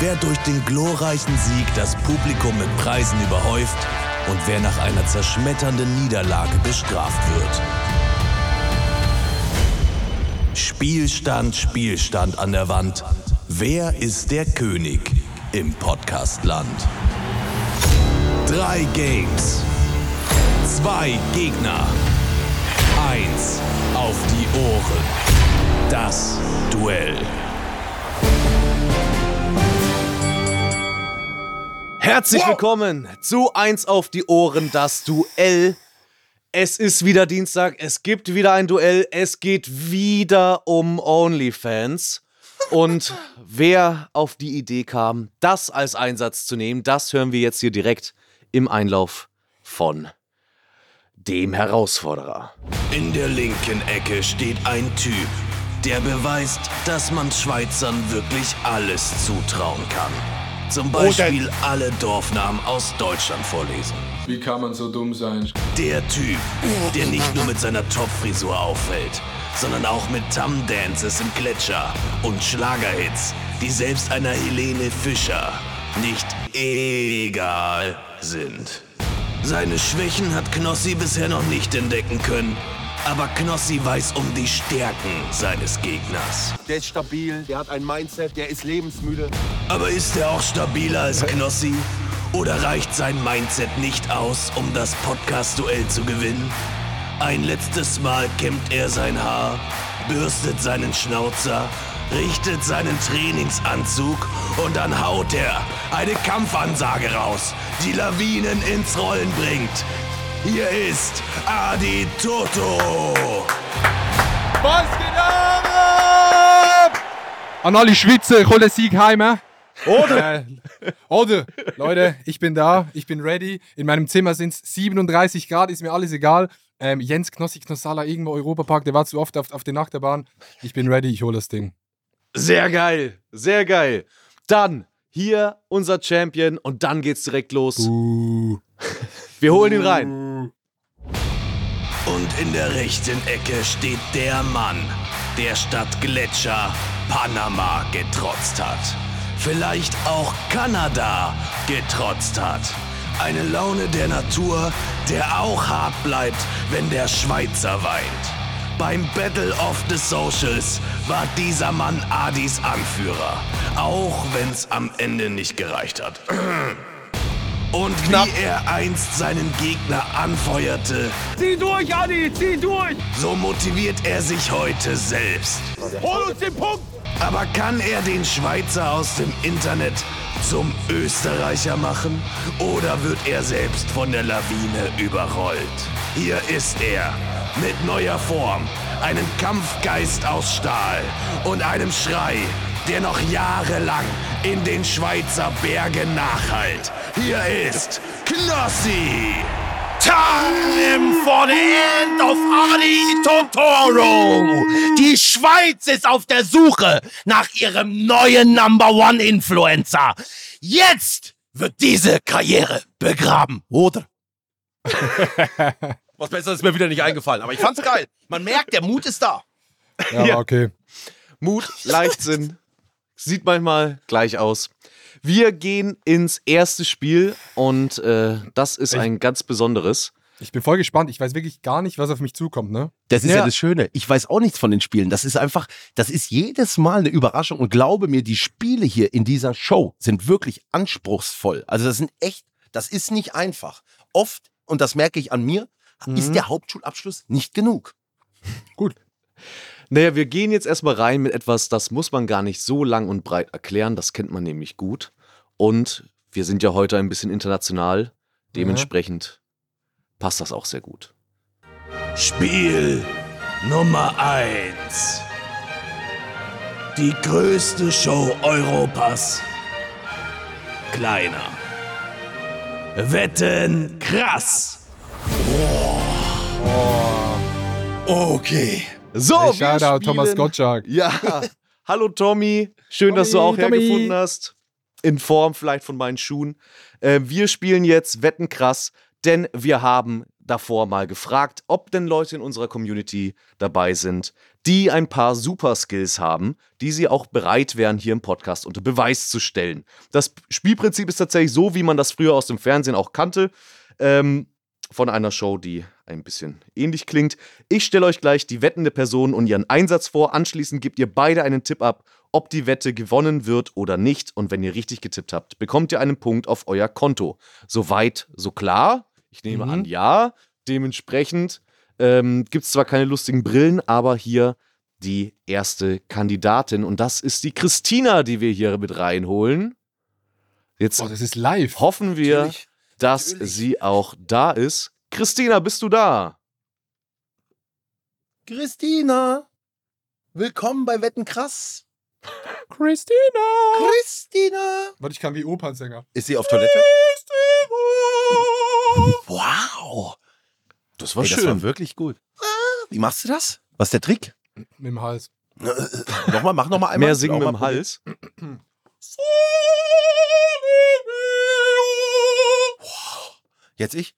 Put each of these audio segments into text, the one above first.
wer durch den glorreichen Sieg das Publikum mit Preisen überhäuft und wer nach einer zerschmetternden Niederlage bestraft wird. Spielstand, Spielstand an der Wand. Wer ist der König im Podcastland? Drei Games. Zwei Gegner. Eins auf die Ohren. Das Duell. Herzlich willkommen zu Eins auf die Ohren, das Duell. Es ist wieder Dienstag, es gibt wieder ein Duell, es geht wieder um OnlyFans. Und wer auf die Idee kam, das als Einsatz zu nehmen, das hören wir jetzt hier direkt im Einlauf von dem Herausforderer. In der linken Ecke steht ein Typ, der beweist, dass man Schweizern wirklich alles zutrauen kann. Zum Beispiel alle Dorfnamen aus Deutschland vorlesen. Wie kann man so dumm sein? Der Typ, der nicht nur mit seiner Topfrisur auffällt, sondern auch mit Tam-Dances im Gletscher und Schlagerhits, die selbst einer Helene Fischer nicht egal sind. Seine Schwächen hat Knossi bisher noch nicht entdecken können, aber Knossi weiß um die Stärken seines Gegners. Der ist stabil, der hat ein Mindset, der ist lebensmüde. Aber ist er auch stabiler als Knossi? Oder reicht sein Mindset nicht aus, um das Podcast-Duell zu gewinnen? Ein letztes Mal kämmt er sein Haar, bürstet seinen Schnauzer, richtet seinen Trainingsanzug und dann haut er eine Kampfansage raus, die Lawinen ins Rollen bringt. Hier ist Adi Toto. Was geht ab? An alle Schweizer, ich hole den Sieg heim. Oder? Äh, oder, Leute, ich bin da, ich bin ready. In meinem Zimmer sind es 37 Grad, ist mir alles egal. Ähm, Jens Knossi Knossala, irgendwo Europapark, der war zu oft auf, auf der Achterbahn. Ich bin ready, ich hole das Ding. Sehr geil, sehr geil. Dann hier unser Champion und dann geht's direkt los. Wir holen ihn rein. Und in der rechten Ecke steht der Mann, der statt Gletscher Panama getrotzt hat. Vielleicht auch Kanada getrotzt hat. Eine Laune der Natur, der auch hart bleibt, wenn der Schweizer weint. Beim Battle of the Socials war dieser Mann Adis Anführer, auch wenn's am Ende nicht gereicht hat. Und wie er einst seinen Gegner anfeuerte, Zieh durch, Adi, zieh durch! so motiviert er sich heute selbst. Hol uns den Punkt! Aber kann er den Schweizer aus dem Internet zum Österreicher machen? Oder wird er selbst von der Lawine überrollt? Hier ist er, mit neuer Form, einem Kampfgeist aus Stahl und einem Schrei, der noch jahrelang in den Schweizer Bergen nachhallt. Hier ist Knossi! Time for the end of Adi Totoro! Die Schweiz ist auf der Suche nach ihrem neuen Number One Influencer. Jetzt wird diese Karriere begraben, oder? Was besser ist mir wieder nicht eingefallen, aber ich fand's geil. Man merkt, der Mut ist da. Ja, Ja. okay. Mut, Leichtsinn, sieht manchmal gleich aus. Wir gehen ins erste Spiel und äh, das ist ein ganz besonderes. Ich bin voll gespannt. Ich weiß wirklich gar nicht, was auf mich zukommt, ne? Das ist ja. Ja. das Schöne. Ich weiß auch nichts von den Spielen. Das ist einfach, das ist jedes Mal eine Überraschung. Und glaube mir, die Spiele hier in dieser Show sind wirklich anspruchsvoll. Also das sind echt, das ist nicht einfach. Oft, und das merke ich an mir, ist der Hauptschulabschluss nicht genug. Gut. Naja, wir gehen jetzt erstmal rein mit etwas, das muss man gar nicht so lang und breit erklären. Das kennt man nämlich gut. Und wir sind ja heute ein bisschen international. Dementsprechend passt das auch sehr gut. Spiel Nummer 1. Die größte Show Europas. Kleiner. Wetten krass. Okay. So, Hey, wir Shoutout Thomas Gottschalk. Ja, hallo Tommy. Schön, dass du Tommy, auch Tommy. hergefunden hast. In Form vielleicht von meinen Schuhen. Äh, wir spielen jetzt Wetten krass, denn wir haben davor mal gefragt, ob denn Leute in unserer Community dabei sind, die ein paar Superskills haben, die sie auch bereit wären, hier im Podcast unter Beweis zu stellen. Das Spielprinzip ist tatsächlich so, wie man das früher aus dem Fernsehen auch kannte. Ähm, von einer Show, die ein bisschen ähnlich klingt. Ich stelle euch gleich die wettende Person und ihren Einsatz vor. Anschließend gebt ihr beide einen Tipp ab, ob die Wette gewonnen wird oder nicht. Und wenn ihr richtig getippt habt, bekommt ihr einen Punkt auf euer Konto. Soweit, so klar. Ich nehme Mhm. an, ja. Dementsprechend ähm, gibt es zwar keine lustigen Brillen, aber hier die erste Kandidatin. Und das ist die Christina, die wir hier mit reinholen. Jetzt Oh, das ist live. hoffen wir, Natürlich. dass Natürlich. sie auch da ist. Christina, bist du da? Christina, willkommen bei Wetten krass. Christina. Christina. Warte, ich kann wie Opernsänger. Ist sie auf Toilette? Wow. Das Ey, das war wirklich gut. Ah, Wie machst du das? Was ist der Trick? Mit dem Hals. nochmal, mach nochmal einmal. Mehr singen mit dem. Hals. Jetzt ich.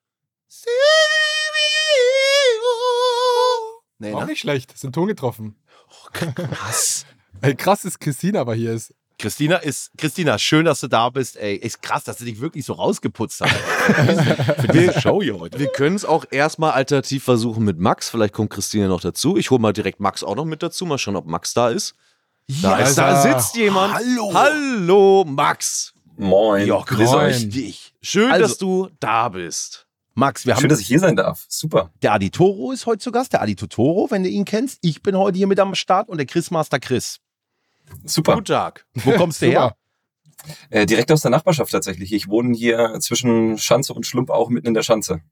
Nee, Auch ne? nicht schlecht. Ist ein Ton getroffen. Krass. Ey, krass, dass Christina aber hier ist. Christina ist, Christina, schön, dass du da bist. Ey, ist krass, dass du dich wirklich so rausgeputzt hast. Für diese Show hier heute. Wir können es auch erstmal alternativ versuchen mit Max. Vielleicht kommt Christina noch dazu. Ich hole mal direkt Max auch noch mit dazu. Mal schauen, ob Max da ist. Da, Ja, ist, da sitzt jemand. Hallo. Hallo, Max. Moin. Ja, grüß Moin. euch dich. Schön, Also- dass du da bist. Max, wir haben Schön, dass ich hier sein darf. Super. der Adi Toro ist heute zu Gast, der Adi Totoro, wenn du ihn kennst. Ich bin heute hier mit am Start und der Chrismaster Chris. Super. Guten Tag. Wo kommst du her? Äh, direkt aus der Nachbarschaft tatsächlich. Ich wohne hier zwischen Schanze und Schlump auch mitten in der Schanze.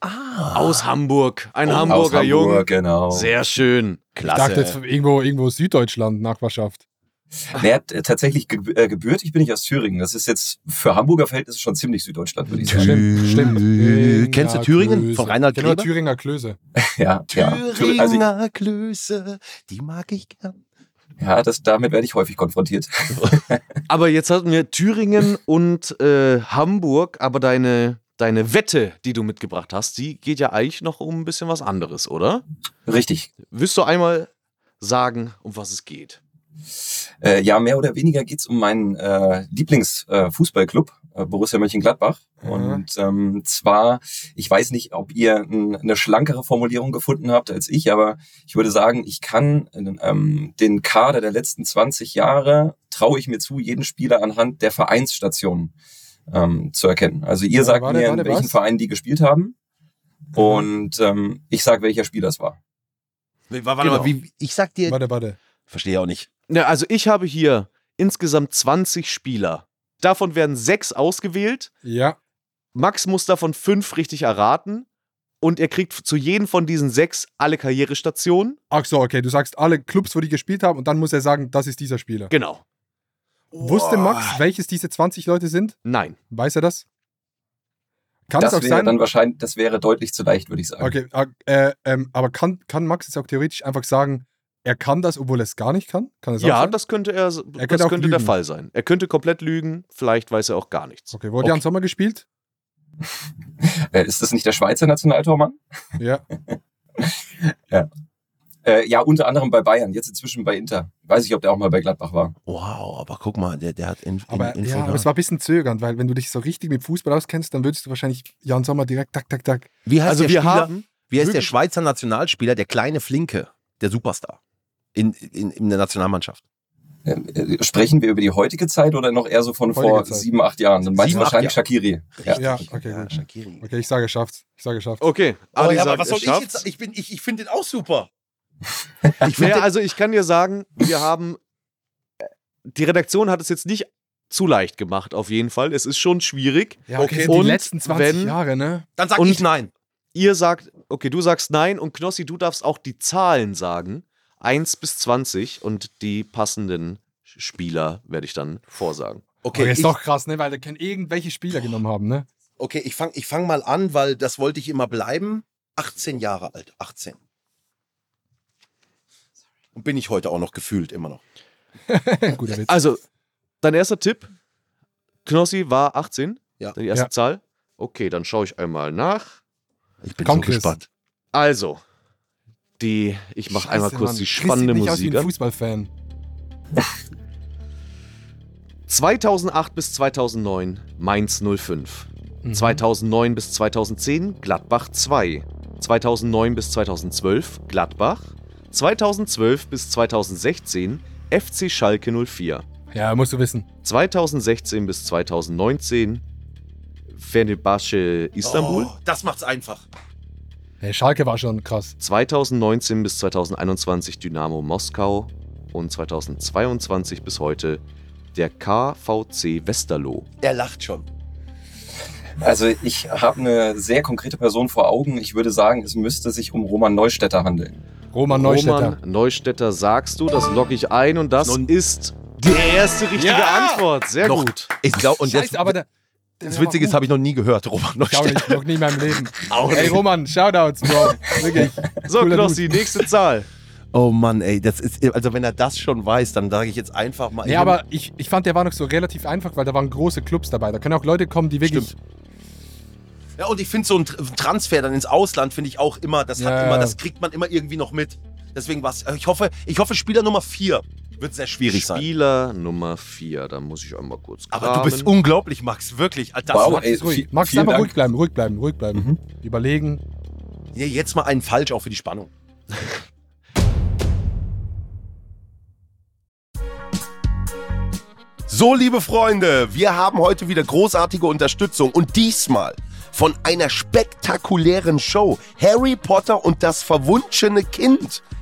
Aus Hamburg. Ein Aus Hamburger Hamburg, Jung. Genau. Sehr schön. Ich dachte jetzt irgendwo, irgendwo Süddeutschland, Nachbarschaft. Naja, t- tatsächlich ge äh, gebürtig bin ich aus Thüringen. Das ist jetzt für Hamburger Verhältnisse schon ziemlich Süddeutschland, würde ich sagen. Stimmt, stimmt. Äh, kennst du Thüringen Klöße. von Reinhard Genau, Kleber? Thüringer Klöße. Ja, Also, Thüringer Klöße, die mag ich gern. ja, das, damit werde ich häufig konfrontiert. Aber jetzt hatten wir Thüringen und äh, Hamburg, aber deine, deine Wette, die du mitgebracht hast, die geht ja eigentlich noch um ein bisschen was anderes, oder? Richtig. Willst du einmal sagen, um was es geht? Äh, ja, mehr oder weniger geht's um meinen äh, Lieblingsfußballclub, äh, Fußballclub, äh, Borussia Mönchengladbach. Mhm. Und ähm, zwar, ich weiß nicht, ob ihr eine schlankere Formulierung gefunden habt als ich, aber ich würde sagen, ich kann ähm, den Kader der letzten 20 Jahre, traue ich mir zu, jeden Spieler anhand der Vereinsstationen ähm, zu erkennen. Also ihr Ja, sagt warte, mir, warte, in welchen was? Vereinen die gespielt haben. Und ähm, ich sag, welcher Spieler es war. Warte Genau. mal, wie, ich sag dir, Warte, warte. Verstehe auch nicht. Ja, also ich habe hier insgesamt 20 Spieler. Davon werden sechs ausgewählt. Ja. Max muss davon fünf richtig erraten. Und er kriegt zu jedem von diesen sechs alle Karrierestationen. Ach so, okay. Du sagst alle Clubs, wo die gespielt haben und dann muss er sagen, das ist dieser Spieler. Genau. Wusste Max, welches diese 20 Leute sind? Nein. Weiß er das? Kann es Das auch wäre sein? dann wahrscheinlich, das wäre deutlich zu leicht, würde ich sagen. Okay, äh, ähm, aber kann, kann Max jetzt auch theoretisch einfach sagen, er kann das, obwohl er es gar nicht kann? Kann das Ja, sein? das könnte er, Er das könnte auch könnte der. Fall sein. Er könnte komplett lügen, vielleicht weiß er auch gar nichts. Okay, wo hat Jan Sommer gespielt? Äh, ist das nicht der Schweizer Nationaltormann? Ja. Äh, ja, unter anderem bei Bayern, jetzt inzwischen bei Inter. Weiß ich, ob der auch mal bei Gladbach war. Wow, aber guck mal, der, der hat in, in, Aber, Info ja, aber es war ein bisschen zögernd, weil wenn du dich so richtig mit Fußball auskennst, dann würdest du wahrscheinlich Jan Sommer direkt tak, tak, tak. Wie heißt Also der wir Spieler? haben Wie heißt der Schweizer Nationalspieler, der kleine Flinke, der Superstar in, in, in der Nationalmannschaft? Äh, äh, sprechen wir über die heutige Zeit oder noch eher so von Heutige vor Zeit. sieben, acht Jahren? Dann meinst Sieben, du wahrscheinlich. Shakiri. Ja. Ja, okay, ja. Shakiri. Okay, ich sage geschafft. Ich sage geschafft. Okay, Oh, Adi ja, sagt, aber was soll ich schafft's. jetzt? Ich, bin- ich, ich finde den auch super. Ich naja, also ich kann dir sagen, wir haben die Redaktion hat es jetzt nicht zu leicht gemacht, auf jeden Fall. Es ist schon schwierig. Ja, okay, okay, und die letzten 20 wenn- Jahre, ne? Dann sag Und- ich nein. Ihr sagt, okay, du sagst nein und Knossi, du darfst auch die Zahlen sagen. 1 bis 20 und die passenden Spieler werde ich dann vorsagen. Okay, Okay, ist ich, doch krass, ne? Weil da können irgendwelche Spieler genommen haben, ne? Okay, ich fange ich fang mal an, weil das wollte ich immer bleiben. 18 Jahre alt, 18. Und bin ich heute auch noch gefühlt immer noch. Guter Witz. Also, dein erster Tipp, Knossi war 18? Ja. Die erste Ja. Zahl? Okay, dann schaue ich einmal nach. Ich bin Komm, so Chris. gespannt. Also, die, ich mache einmal kurz Mann. die Chris spannende sieht nicht aus wie Musik ein an. Fußballfan. 2008 bis 2009 Mainz 05. Mhm. 2009 bis 2010 Gladbach 2. 2009 bis 2012 Gladbach. 2012 bis 2016 FC Schalke 04. Ja, musst du wissen. 2016 bis 2019 Fenerbahce Istanbul. Oh, das macht's einfach. Hey, Schalke war schon krass. 2019 bis 2021 Dynamo Moskau und 2022 bis heute der KVC Westerlo. Er lacht schon. Also ich habe eine sehr konkrete Person vor Augen. Ich würde sagen, es müsste sich um Roman Neustädter handeln. Roman Neustädter. Roman Neustädter sagst du, das logge ich ein und das Nun- ist die erste richtige Ja! Antwort. Sehr Noch- gut. Ich glaube, und Scheiße, jetzt, aber der, der das Witzige ist, habe ich noch nie gehört, auch Neustädter. nicht, noch nie in meinem Leben. Ey, Roman, Shoutouts, Bro. Wirklich. So, Cooler Knossi, nächste Zahl. Oh Mann, ey, das ist, also wenn er das schon weiß, dann sage ich jetzt einfach mal. Nee, aber ich, ich fand, der war noch so relativ einfach, weil da waren große Clubs dabei. Da können auch Leute kommen, die wirklich. Stimmt. Ja, und ich finde so ein Tr- Transfer dann ins Ausland finde ich auch immer, das Ja. hat immer, das kriegt man immer irgendwie noch mit. Deswegen was. Ich hoffe, ich hoffe, Spieler Nummer 4 wird sehr schwierig sein. Spieler Nummer 4. Da muss ich einmal kurz Aber du bist kramen. unglaublich, Max, wirklich. Das Wow, ey, ruhig. Max, einfach Dank. ruhig bleiben, ruhig bleiben, ruhig bleiben. Mhm. Überlegen. Nee, jetzt mal einen falsch auch für die Spannung. So, liebe Freunde, wir haben heute wieder großartige Unterstützung und diesmal von einer spektakulären Show. Harry Potter und das verwunschene Kind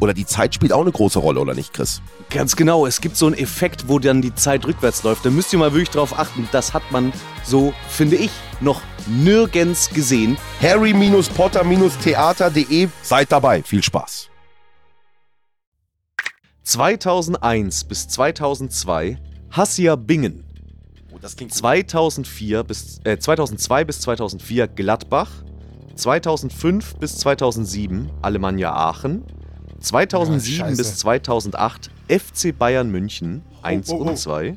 oder die Zeit spielt auch eine große Rolle, oder nicht, Chris? Ganz genau, es gibt so einen Effekt, wo dann die Zeit rückwärts läuft. Da müsst ihr mal wirklich drauf achten. Das hat man so, finde ich, noch nirgends gesehen. harry-potter-theater.de Seid dabei, viel Spaß. 2001 bis 2002 Hassia Bingen. Oh, das klingt 2004 bis, äh, 2002 bis 2004 Gladbach. 2005 bis 2007 Alemannia Aachen. 2007 Ja, bis 2008 FC Bayern München 1 oh, oh. und 2.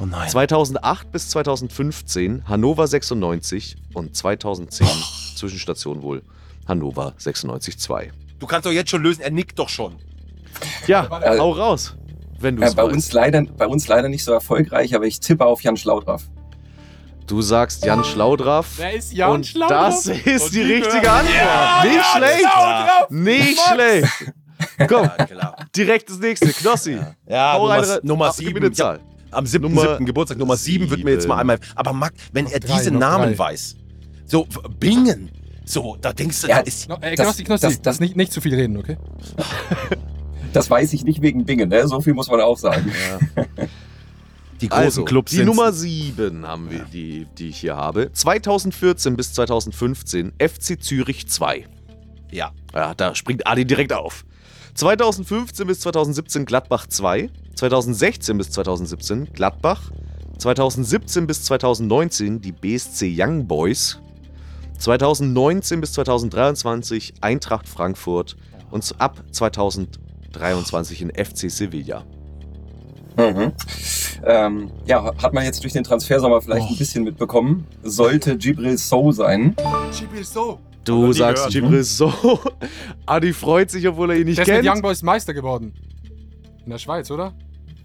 Oh nein. 2008 bis 2015 Hannover 96 und 2010 Zwischenstation wohl Hannover 96 2. Du kannst doch jetzt schon lösen, er nickt doch schon. Ja, Äh, hau raus, wenn du Äh, es bei, weißt. uns leider, bei uns leider nicht so erfolgreich, aber ich tippe auf Jan Schlaudraff. Du sagst Jan Schlaudraff. Wer ist Jan und Schlaudraff? das ist Und die die richtige Antwort. Nicht schlecht. Schlaudraff! Nicht Max! schlecht. Komm, klar. direkt das nächste. Knossi. Ja, Nummer, rein, Nummer ach, gib mir sieben. eine Zahl. am 7. Nummer 7. Geburtstag, Nummer 7 wird mir jetzt mal einmal. Aber Max, wenn er drei, diese Namen drei. weiß, so Bingen, so, da denkst du, Ja, da ist. No, ey, Das- Knossi, Knossi, das- das- nicht, nicht zu viel reden, okay? Das weiß ich nicht wegen Bingen, ne? so viel muss man auch sagen. Die großen also, Clubs Die Nummer 7 haben wir, die, die ich hier habe. 2014 bis 2015 FC Zürich 2. Ja. Ja, da springt Adi direkt auf. 2015 bis 2017 Gladbach 2. 2016 bis 2017 Gladbach. 2017 bis 2019 die BSC Young Boys. 2019 bis 2023 Eintracht Frankfurt. Und ab 2023 in FC Sevilla. Mhm. Ähm, ja, hat man jetzt durch den Transfersommer vielleicht ein bisschen mitbekommen. Sollte Gibril So sein. Gibril So. Du sagst gehört. Gibril so. Adi freut sich, obwohl er ihn nicht Der ist mit kennt. Young Boys Meister geworden. In der Schweiz, oder?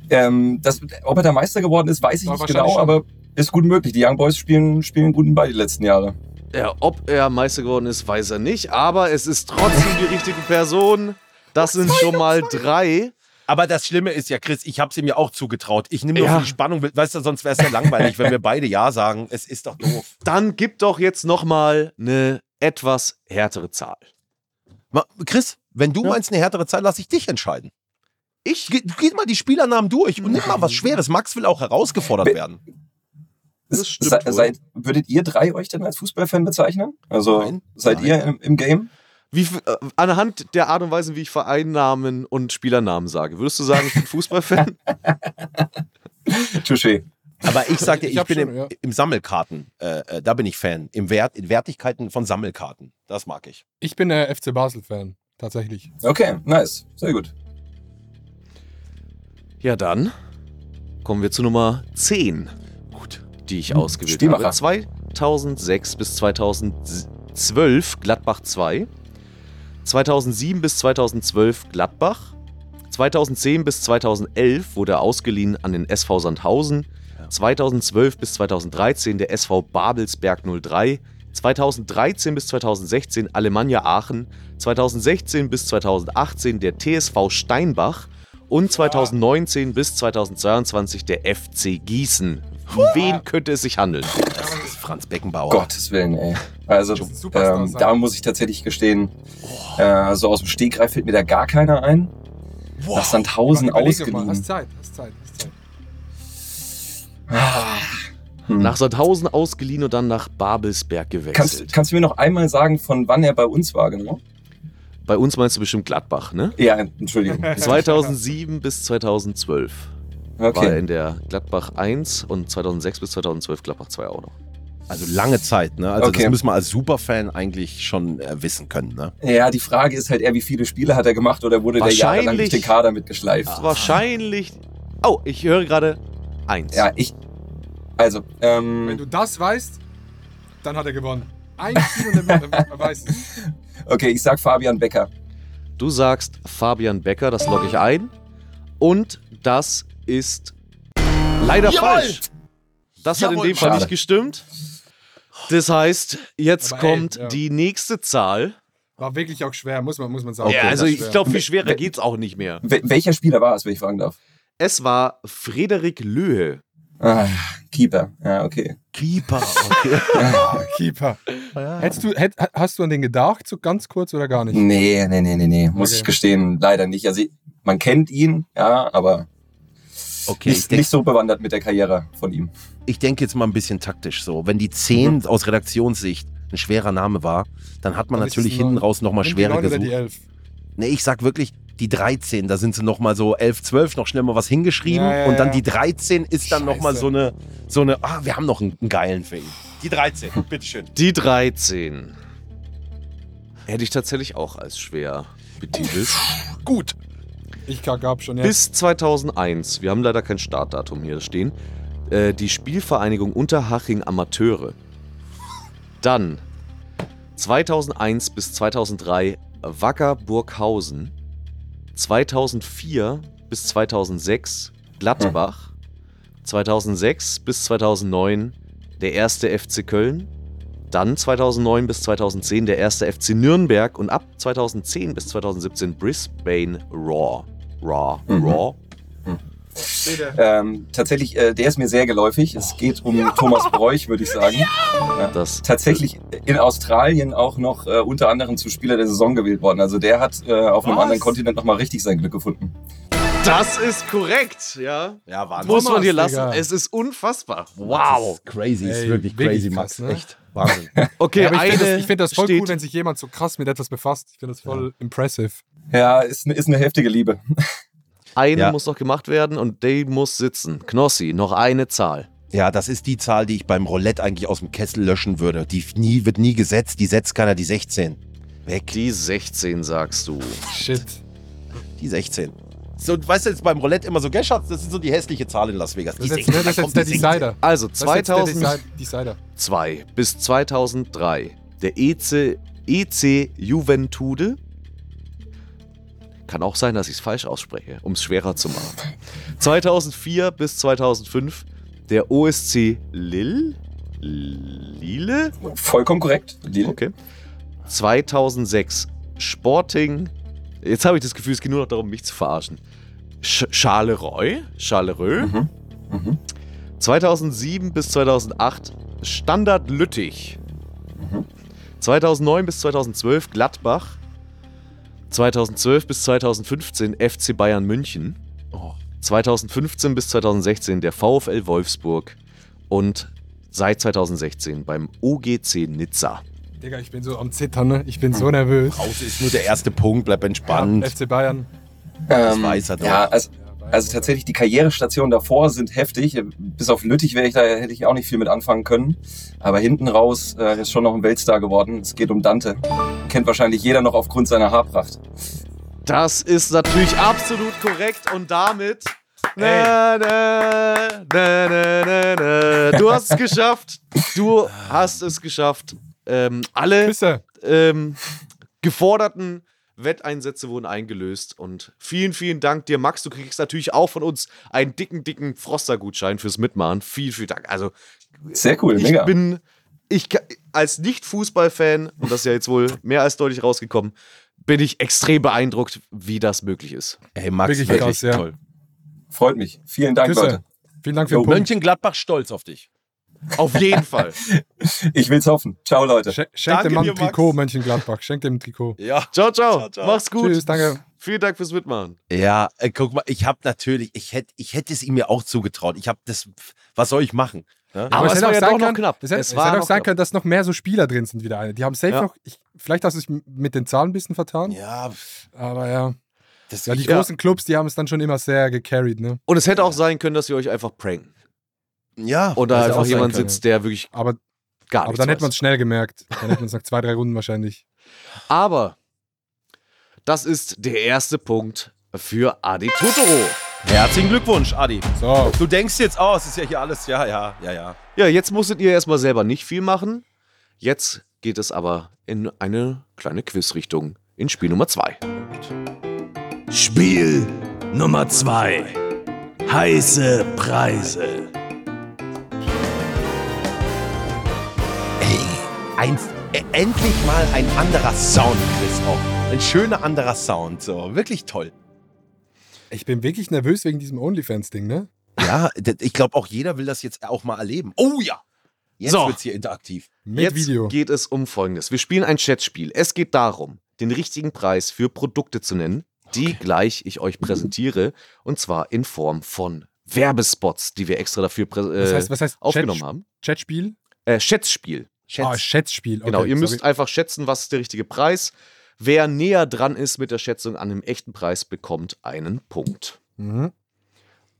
Ähm, das, ob er da Meister geworden ist, weiß ich Ja, nicht genau, schon. aber ist gut möglich. Die Young Boys spielen, spielen guten Ball die letzten Jahre. Ja, ob er Meister geworden ist, weiß er nicht. Aber es ist trotzdem die richtige Person. Das sind schon mal drei. Aber das Schlimme ist ja, Chris, ich habe es ihm ja auch zugetraut. Ich nehme nur Ja. die Spannung, weißt du, sonst wäre es ja langweilig, wenn wir beide Ja sagen. Es ist doch doof. Dann gib doch jetzt noch mal eine etwas härtere Zahl. Chris, wenn du Ja. meinst eine härtere Zahl, lass ich dich entscheiden. Ich? Ge geh mal die Spielernamen durch und nimm mal was Schweres. Max will auch herausgefordert Be- werden. Das stimmt Se, seid, würdet ihr drei euch denn als Fußballfan bezeichnen? Also Nein. seid Nein. ihr im, im Game? Wie, äh, anhand der Art und Weise, wie ich Vereinnamen und Spielernamen sage, würdest du sagen, ich bin Fußballfan? Touché. Aber ich sag dir, Ich ich, bin schon, im, ja. im Sammelkarten. Äh, äh, da bin ich Fan. Im Wert, in Wertigkeiten von Sammelkarten. Das mag ich. Ich bin äh, FC Basel-Fan. Tatsächlich. Okay, nice. Sehr gut. ja, dann kommen wir zu Nummer 10. Gut. Die ich ausgewählt Spielmacher. habe. 2006 bis 2012 Gladbach 2. 2007 bis 2012 Gladbach. 2010 bis 2011 wurde er ausgeliehen an den SV Sandhausen. 2012 bis 2013 der SV Babelsberg 03. 2013 bis 2016 Alemannia Aachen. 2016 bis 2018 der TSV Steinbach. Und 2019 bis 2022 der FC Gießen. Um wen könnte es sich handeln? Das ist Franz Beckenbauer. Gottes Willen, ey. Also, ähm, da muss ich tatsächlich gestehen, äh, so aus dem Stegreif fällt mir da gar keiner ein. Nach Sandhausen ausgeliehen. Hast Zeit, hast Zeit, hast Zeit. Hm. Nach Sandhausen ausgeliehen und dann nach Babelsberg gewechselt. Kannst, kannst du mir noch einmal sagen, von wann er bei uns war, genau? Bei uns meinst du bestimmt Gladbach, ne? Ja, Entschuldigung. 2007 bis 2012 war er Okay. in der Gladbach 1 und 2006 bis 2012 Gladbach 2 auch noch. Also lange Zeit, ne? Also Okay. das müssen wir als Superfan eigentlich schon äh, wissen können, ne? Ja, die Frage ist halt eher, wie viele Spiele hat er gemacht oder wurde der jahrelang durch den Kader mitgeschleift? Wahrscheinlich. Oh, ich höre gerade eins. Ja, ich. Also, Wenn ähm, du das weißt, dann hat er gewonnen. Ein Spiel und er, weiß es. okay, ich sag Fabian Becker. Du sagst Fabian Becker, das logge ich ein. Und das ist leider falsch. Das hat in Jawohl, dem Fall schade. nicht gestimmt. Das heißt, jetzt Aber ey, kommt ja. die nächste Zahl. War wirklich auch schwer, muss man, muss man sagen. ja, also Das ich glaube, viel schwerer geht's auch nicht mehr. Wel welcher Spieler war es, wenn ich fragen darf? Es war Frederik Löhe. Ah, Keeper. Ja, okay. Keeper, okay. Keeper. Hättest du, hätt, hast du an den gedacht, so ganz kurz oder gar nicht? Nee, nee, nee, nee, nee. Muss Okay. ich gestehen, leider nicht. Also, man kennt ihn, ja, aber okay ich nicht, denke nicht so bewandert mit der Karriere von ihm. ich denk jetzt mal ein bisschen taktisch so. Wenn die 10 aus Redaktionssicht ein schwerer Name war, dann hat man Dann natürlich hinten raus nochmal schwerer neun oder die gesucht. elf. Nee, ich sag wirklich, die 13, da sind sie nochmal so 11, 12 noch schnell mal was hingeschrieben Ja, ja, und dann ja. die 13 ist dann nochmal so eine, so eine, ah, wir haben noch einen, einen geilen für ihn. Die 13, bitteschön. Die 13. Hätte ich tatsächlich auch als schwer betitelt. Gut. Ich gab schon, ja. Bis 2001, wir haben leider kein Startdatum hier stehen, äh, die Spielvereinigung Unterhaching Amateure. Dann 2001 bis 2003 Wacker Burghausen. 2004 bis 2006 Gladbach. 2006 bis 2009 der erste FC Köln. Dann 2009 bis 2010 der erste FC Nürnberg und ab 2010 bis 2017 Brisbane Raw. Raw. Mhm. Raw. Ähm, tatsächlich, äh, der ist mir sehr geläufig. Es geht um Thomas Bräuch, würde ich sagen. Das Tatsächlich in Australien auch noch äh, unter anderem zu Spieler der Saison gewählt worden. Also der hat äh, auf einem Was? anderen Kontinent nochmal richtig sein Glück gefunden. Das ist korrekt, ja. Ja, Wahnsinn. Muss man dir lassen. Digga. Es ist unfassbar. Wow. Crazy, ist Ey, wirklich wirklich crazy, krass, Max. ne? Echt. Wahnsinn. Okay, Ja, aber ich finde das, find das voll steht, cool, wenn sich jemand so krass mit etwas befasst. Ich finde das voll impressive. Ja, ist, ist eine heftige Liebe. Eine Ja. muss noch gemacht werden und die muss sitzen. Knossi, noch eine Zahl. Ja, das ist die Zahl, die ich beim Roulette eigentlich aus dem Kessel löschen würde. Die nie, wird nie gesetzt, die setzt keiner, die 16. Weg, Die 16 sagst du. Shit. die 16. So, weißt du, jetzt beim Roulette immer so, gell, Schatz, das ist so die hässliche Zahl in Las Vegas. Das Die ist jetzt, 16, das ist jetzt kommt der die 16. Decider. Also Das ist der 2002 Decider. Decider. bis 2003 der E EC, EC Juventude. Kann auch sein, dass ich es falsch ausspreche, um es schwerer zu machen. 2004 bis 2005 der OSC Lille. Lille? Vollkommen korrekt. Die, Okay. 2006 Sporting. Jetzt habe ich das Gefühl, es geht nur noch darum, mich zu verarschen. Sch Charleroi? Charleroi? Mhm. Mhm. 2007 bis 2008 Standard Lüttich. 2009 bis 2012 Gladbach. 2012 bis 2015 FC Bayern München. 2015 bis 2016 der VfL Wolfsburg. Und seit 2016 beim OGC Nizza. Digga, ich bin so am Zittern, ne? Ich bin so nervös. Pause ist nur der erste Punkt, bleib entspannt. Ja, FC Bayern. Das weiß er doch. Ja, also, also tatsächlich, die Karrierestationen davor sind heftig. Bis auf Lüttich wäre ich da, hätte ich auch nicht viel mit anfangen können. Aber hinten raus äh, ist schon noch ein Weltstar geworden. Es geht um Dante. Kennt wahrscheinlich jeder noch aufgrund seiner Haarpracht. Das ist natürlich absolut korrekt und damit. Na, na, na, na, na, na. Du hast es geschafft. Du hast es geschafft. Ähm, alle ähm, geforderten Wetteinsätze wurden eingelöst. Und vielen, vielen Dank dir, Max. Du kriegst natürlich auch von uns einen dicken, dicken Froster-Gutschein fürs Mitmachen. Vielen, vielen Dank. Also, Sehr cool, ich mega. bin, ich als Nicht-Fußball-Fan, und das ist ja jetzt wohl mehr als deutlich rausgekommen, bin ich extrem beeindruckt, wie das möglich ist. Ey, Max, Wirklich wirklich, krass, ja. toll. Freut mich. Vielen Dank, Küsse. Leute. Vielen Dank für Jo, den Punkt. Mönchengladbach stolz auf dich. Auf jeden Fall. Ich will's hoffen. Ciao, Leute. Schen- Schenk Danke dem Mann ein. Trikot, Mönchengladbach. Schenk dem ein Trikot. Ja. Ciao, ciao. Ciao, ciao. Mach's gut. Tschüss, danke. Vielen Dank fürs Mitmachen. Ja, äh, guck mal, ich habe natürlich, ich hätte ich hätte es ihm ja auch zugetraut. Ich habe das, was soll ich machen? Ja? Aber es hätte war auch ja sein doch noch können- knapp. Es hätte, Es es hätte noch auch sein knapp. können, dass noch mehr so Spieler drin sind wieder eine. Die haben safe Ja. noch, ich, vielleicht hast du dich mit den Zahlen ein bisschen vertan, Ja, aber ja. das Ja, die großen Clubs, die haben es dann schon immer sehr gecarried, ne? Und es hätte auch sein können, dass wir euch einfach pranken. Ja, Oder hätte einfach auch sein jemand können. sitzt, der wirklich Aber, gar aber dann hätte man es schnell gemerkt. Dann hätte man es nach zwei, drei Runden wahrscheinlich. Aber das ist der erste Punkt für Adi Totoro. Herzlichen Glückwunsch, Adi. So, Du denkst jetzt, oh, es ist ja hier alles, ja, ja, ja, ja. Ja, jetzt musstet ihr erstmal selber nicht viel machen. Jetzt geht es aber in eine kleine Quizrichtung in Spiel Nummer 2. Spiel Nummer 2. Heiße Preise. Ein, äh, endlich mal ein anderer Sound, Chris, auch. Ein schöner anderer Sound, so, wirklich toll. ich bin wirklich nervös wegen diesem OnlyFans-Ding, ne? Ja, ich glaube auch jeder will das jetzt auch mal erleben. Oh ja, jetzt So. wird's hier interaktiv. Mit Jetzt Video. geht es um Folgendes. Wir spielen ein Chatspiel. Es geht darum, den richtigen Preis für Produkte zu nennen, die gleich ich euch präsentiere. Und zwar in Form von Werbespots, die wir extra dafür äh, Was heißt, was heißt aufgenommen Chat, haben. Chatspiel? Äh, Schätzspiel. Ah, Schätzspiel. Okay, Genau, ihr müsst sorry. einfach schätzen, was ist der richtige Preis. Wer näher dran ist mit der Schätzung an dem echten Preis, bekommt einen Punkt. Mhm.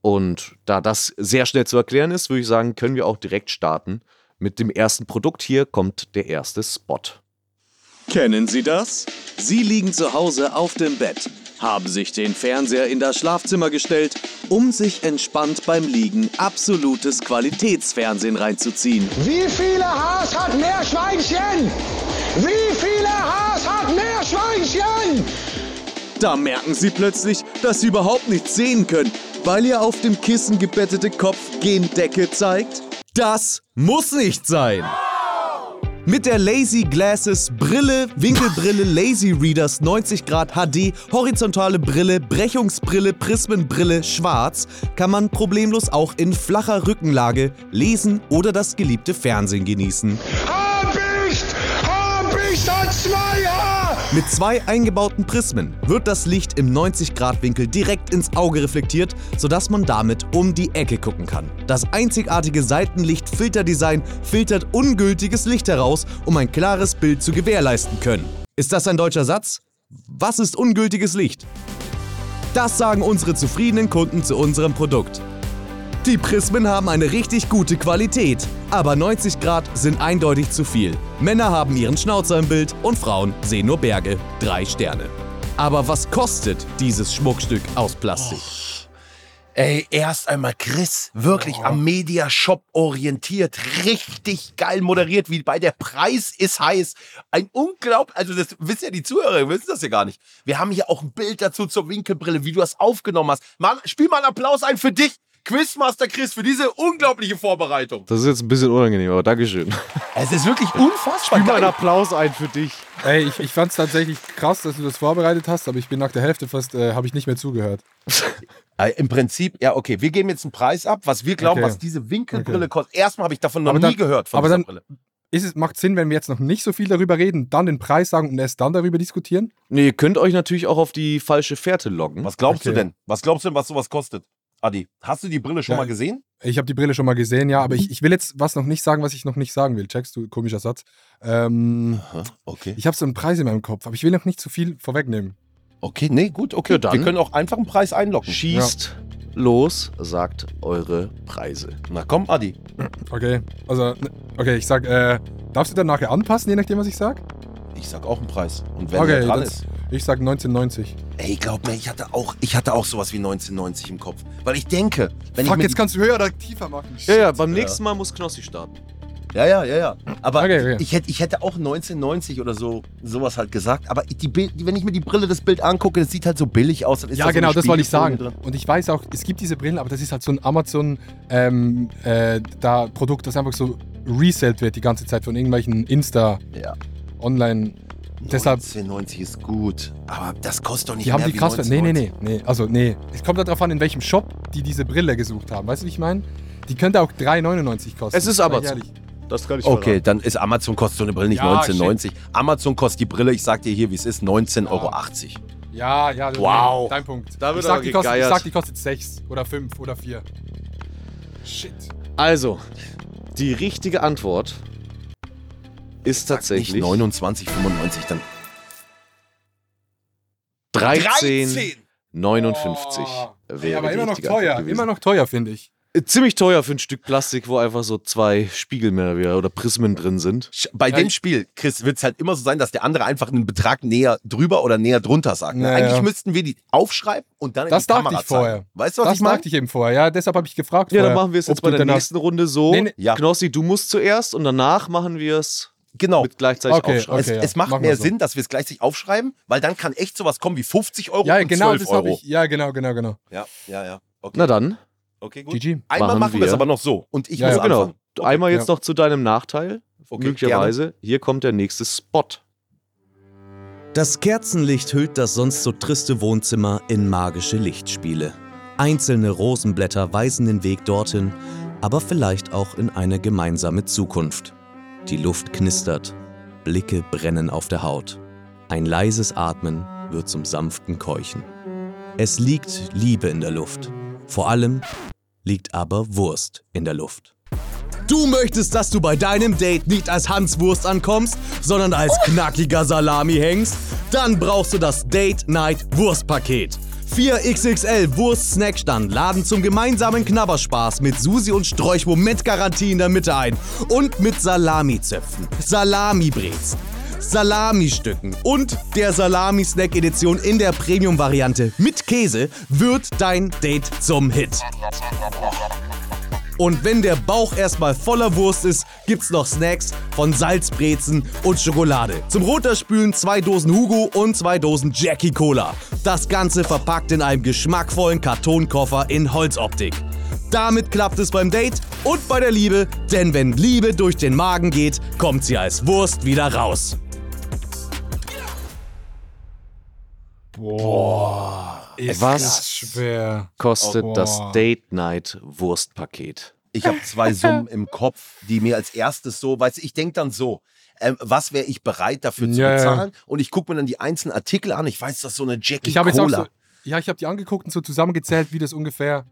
Und da das sehr schnell zu erklären ist, würde ich sagen, können wir auch direkt starten. Mit dem ersten Produkt hier kommt der erste Spot. Kennen Sie das? Sie liegen zu Hause auf dem Bett, haben sich den Fernseher in das Schlafzimmer gestellt, um sich entspannt beim Liegen absolutes Qualitätsfernsehen reinzuziehen. Wie viele Haas hat Meerschweinchen? Wie viele Haas hat Meerschweinchen? Da merken Sie plötzlich, dass Sie überhaupt nichts sehen können, weil Ihr auf dem Kissen gebettete Kopf gen Decke zeigt. Das muss nicht sein! Mit der Lazy Glasses Brille, Winkelbrille, Lazy Readers 90 Grad HD, horizontale Brille, Brechungsbrille, Prismenbrille, schwarz, kann man problemlos auch in flacher Rückenlage lesen oder das geliebte Fernsehen genießen. Hab Mit zwei eingebauten Prismen wird das Licht im 90-Grad-Winkel direkt ins Auge reflektiert, sodass man damit um die Ecke gucken kann. Das einzigartige Seitenlicht-Filterdesign filtert ungültiges Licht heraus, um ein klares Bild zu gewährleisten können. Ist das ein deutscher Satz? Was ist ungültiges Licht? Das sagen unsere zufriedenen Kunden zu unserem Produkt. Die Prismen haben eine richtig gute Qualität, aber 90 Grad sind eindeutig zu viel. Männer haben ihren Schnauzer im Bild und Frauen sehen nur Berge. Drei Sterne. Aber was kostet dieses Schmuckstück aus Plastik? Ey, erst einmal Chris, wirklich am Mediashop orientiert, richtig geil moderiert, wie bei der Preis ist heiß. Ein unglaublich, also das wissen ja die Zuhörer, wissen das ja gar nicht. Wir haben hier auch ein Bild dazu zur Winkelbrille, wie du das aufgenommen hast. Mann, spiel mal einen Applaus ein für dich. Quizmaster Chris für diese unglaubliche Vorbereitung. Das ist jetzt ein bisschen unangenehm, aber Dankeschön. Es ist wirklich unfassbar Spiel mal einen. Applaus ein für dich. Ey, ich, ich fand es tatsächlich krass, dass du das vorbereitet hast, aber ich bin nach der Hälfte fast, äh, habe ich nicht mehr zugehört. Äh, Im Prinzip, ja, okay, wir geben jetzt einen Preis ab, was wir glauben, Okay. was diese Winkelbrille Okay. kostet. Erstmal habe ich davon noch Aber nie dann- gehört, von aber dieser dann- Brille. Ist es, macht Sinn, wenn wir jetzt noch nicht so viel darüber reden, dann den Preis sagen und erst dann darüber diskutieren? Nee, ihr könnt euch natürlich auch auf die falsche Fährte loggen. Was glaubst du Okay. denn? Was glaubst du denn, was sowas kostet? Adi, hast du die Brille schon Ja. mal gesehen? Ich habe die Brille schon mal gesehen, ja, aber ich, ich will jetzt was noch nicht sagen, was ich noch nicht sagen will. Checkst du, komischer Satz. Ähm, Okay. ich habe so einen Preis in meinem Kopf, aber ich will noch nicht zu viel vorwegnehmen. Okay, nee, gut, okay. Ja, dann. Wir können auch einfach einen Preis einloggen. Schießt los, sagt eure Preise. Na komm, Adi. Okay, also, ne- okay, ich sag, äh, darfst du dann nachher anpassen, je nachdem, was ich sag? Ich sag auch einen Preis. Und wenn Okay, der dran das- ist. Ich sag 1990. Ey, glaub mir, ich hatte auch, ich hatte auch sowas wie 1990 im Kopf. Weil ich denke, wenn Fuck, ich mir jetzt kannst du höher oder tiefer machen. Ja, ja, beim Ja. nächsten Mal muss Knossi starten. Ja, ja, ja, ja. Aber Okay, okay. Ich, hätte, ich hätte auch 1990 oder so sowas halt gesagt. Aber die Bild, wenn ich mir die Brille, das Bild angucke, das sieht halt so billig aus. Dann ist Ja, da so genau, das wollte ich sagen. drin. Und ich weiß auch, es gibt diese Brillen, aber das ist halt so ein Amazon ähm, äh, da Produkt, das einfach so resellt wird die ganze Zeit von irgendwelchen Insta Ja. Online. Deshalb, 1990 ist gut. Aber das kostet doch nicht die haben mehr die wie krass. Nee, nee, 1990. nee, nee. Also, nee. Es kommt darauf an, in welchem Shop die diese Brille gesucht haben. Weißt du, wie ich meine? Die könnte auch 3,99 kosten. Es ist ehrlich. Das kann ich Okay, dann ist Amazon kostet so eine Brille nicht Ja, 1990. Amazon kostet die Brille, ich sag dir hier, wie es ist, 19,80 Ja. Euro. Ja, ja, Wow. dein Punkt. Da wird ich, sag, aber die kostet, ich sag, die kostet 6 oder 5 oder 4. Shit. Also, die richtige Antwort ist tatsächlich 29,95, dann 13,59 Oh. wäre aber die immer noch teuer. Gewesen. Immer noch teuer, finde ich. Äh, Ziemlich teuer für ein Stück Plastik, wo einfach so zwei Spiegel mehr oder Prismen drin sind. Bei Ja, dem ich- Spiel, Chris, wird es halt immer so sein, dass der andere einfach einen Betrag näher drüber oder näher drunter sagt. Ne? Ja, Eigentlich müssten wir die aufschreiben und dann in Das die dachte Kamera ich vorher. zeigen. Weißt du, was Das ich meine? dachte ich eben vorher. Ja, deshalb habe ich gefragt. Ja, dann vorher, machen wir es jetzt bei der nächsten Runde so. Nee, nee. Ja. Knossi, du musst zuerst und danach machen wir es Genau. mit gleichzeitig Okay, aufschreiben. es, okay, ja. es macht Machen mehr so. Sinn, dass wir es gleichzeitig aufschreiben, weil dann kann echt sowas kommen wie 50 Euro Ja, und genau, 12 das habe Euro. ich. Ja, genau, genau, genau. Ja, ja, ja. Okay, Na dann, okay gut. GG. Einmal Machen machen wir es aber noch so. Und ich Ja, muss ja, genau. anfangen. Einmal jetzt ja. noch zu deinem Nachteil. Okay, möglicherweise. Hier kommt der nächste Spot. Das Kerzenlicht hüllt das sonst so triste Wohnzimmer in magische Lichtspiele. Einzelne Rosenblätter weisen den Weg dorthin, aber vielleicht auch in eine gemeinsame Zukunft. Die Luft knistert, Blicke brennen auf der Haut. Ein leises Atmen wird zum sanften Keuchen. Es liegt Liebe in der Luft. Vor allem liegt aber Wurst in der Luft. Du möchtest, dass du bei deinem Date nicht als Hanswurst ankommst, sondern als knackiger Salami hängst? Dann brauchst du das Date Night Wurstpaket. 4 XXL Wurst-Snackstand laden zum gemeinsamen Knabberspaß mit Susi und Sträuchwurm mit Garantie in der Mitte ein. Und mit Salamizöpfen, Salamibrezen, Salamistücken und der Salami-Snack-Edition in der Premium-Variante mit Käse wird dein Date zum Hit. Und wenn der Bauch erstmal voller Wurst ist, gibt's noch Snacks von Salzbrezen und Schokolade. Zum Runterspülen zwei Dosen Hugo und zwei Dosen Jackie Cola. Das Ganze verpackt in einem geschmackvollen Kartonkoffer in Holzoptik. Damit klappt es beim Date und bei der Liebe, denn wenn Liebe durch den Magen geht, kommt sie als Wurst wieder raus. Ist Was? das schwer. Kostet Oh, das. Date Night Wurstpaket. Ich habe zwei Summen im Kopf, die mir als erstes so, weißt du, ich denke dann so, ähm, was wäre ich bereit dafür zu ja. bezahlen? Und ich gucke mir dann die einzelnen Artikel an. Ich weiß, das ist so eine Jackie Ich habe jetzt auch Cola. so, ja, ich habe die angeguckt und so zusammengezählt, wie das ungefähr.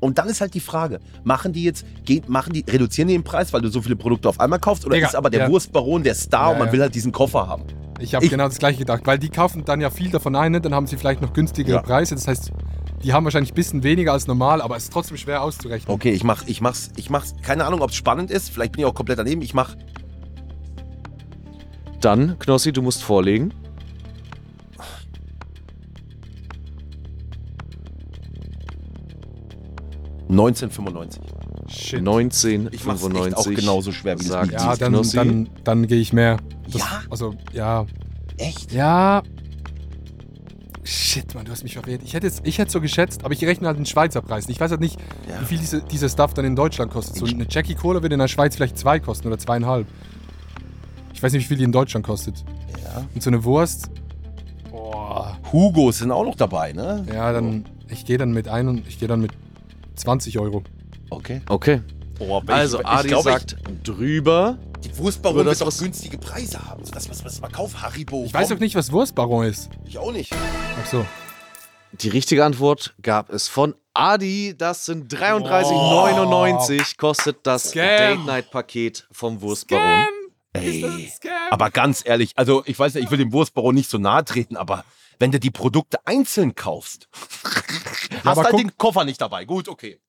Und dann ist halt die Frage, machen die jetzt, geht, machen die, reduzieren die den Preis, weil du so viele Produkte auf einmal kaufst? Oder Digga, ist aber der ja. Wurstbaron der Star Ja, und man ja. will halt diesen Koffer haben? Ich habe genau das gleiche gedacht, weil die kaufen dann ja viel davon ein, ne? dann haben sie vielleicht noch günstigere Ja. Preise. Das heißt, die haben wahrscheinlich ein bisschen weniger als normal, aber es ist trotzdem schwer auszurechnen. Okay, ich mach, ich mach's, ich mach's, keine Ahnung, ob es spannend ist, vielleicht bin ich auch komplett daneben. Ich mach Dann, Knossi, du musst vorlegen. 1995. Shit. Ich mach's echt auch 1995. genauso schwer wie sagt. Ja, dann, Knossi. dann, dann gehe ich mehr. Das, Ja? Also, ja. Echt? Ja. Shit, Mann, du hast mich verwirrt. Ich hätte, jetzt, ich hätte so geschätzt, aber ich rechne halt den Schweizer Preis. Ich weiß halt nicht, Ja. wie viel diese, dieser Stuff dann in Deutschland kostet. So eine Jackie Cola wird in der Schweiz vielleicht zwei kosten oder zweieinhalb. Ich weiß nicht, wie viel die in Deutschland kostet. Ja. Und so eine Wurst. Boah. Hugos sind auch noch dabei, ne? Ja, dann. Ich gehe dann mit ein und ich gehe dann mit 20 Euro. Okay. Okay. Oh, aber Also, ich, Adi ich glaube, sagt drüber. ich, die Wurstbaron wird doch günstige Preise haben. So, das, was, was man kauft, Haribo. Ich weiß komm. auch nicht, was Wurstbaron ist. Ich auch nicht. Ach so. Die richtige Antwort gab es von Adi. Das sind 33,99 kostet das. Date-Night-Paket vom Wurstbaron. Ey. Aber ganz ehrlich, also ich weiß ja, ich will dem Wurstbaron nicht so nahe treten, aber wenn du die Produkte einzeln kaufst, hast halt guck- den Koffer nicht dabei. Gut, okay.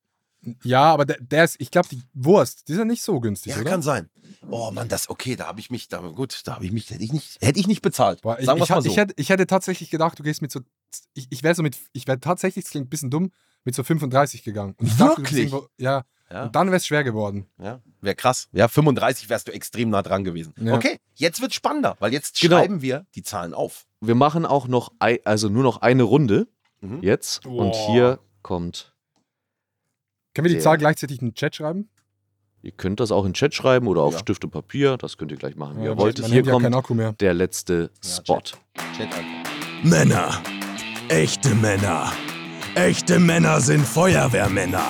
Ja, aber der, der ist, ich glaube, die Wurst, die ist ja nicht so günstig, Ja, oder? kann sein. Oh Mann, das okay, da habe ich mich, da, gut, da habe ich mich, hätte ich nicht, hätte ich nicht bezahlt. Boah, ich, Sagen ich, mal so. ich, hätte, ich hätte tatsächlich gedacht, du gehst mit so. Ich, ich wäre so mit. Ich wäre tatsächlich, das klingt ein bisschen dumm, mit so 35 gegangen. Und ich dachte, Wirklich? irgendwo- ja. Ja. Und dann wäre es schwer geworden. Ja, wäre krass. Ja, 35 wärst du extrem nah dran gewesen. Ja. Okay, jetzt wird spannender, weil jetzt Genau. schreiben wir die Zahlen auf. Wir machen auch noch, ei- also nur noch eine Runde Mhm. jetzt. Und Boah. hier kommt, Können wir die Zahl gleichzeitig in den Chat schreiben? ihr könnt das auch in den Chat schreiben oder auf Ja. Stift und Papier. Das könnt ihr gleich machen, wie Ja, ihr wollt. Hier kommt Akku mehr. der letzte Spot. Chat einfach. Männer. Echte Männer. Echte Männer sind Feuerwehrmänner.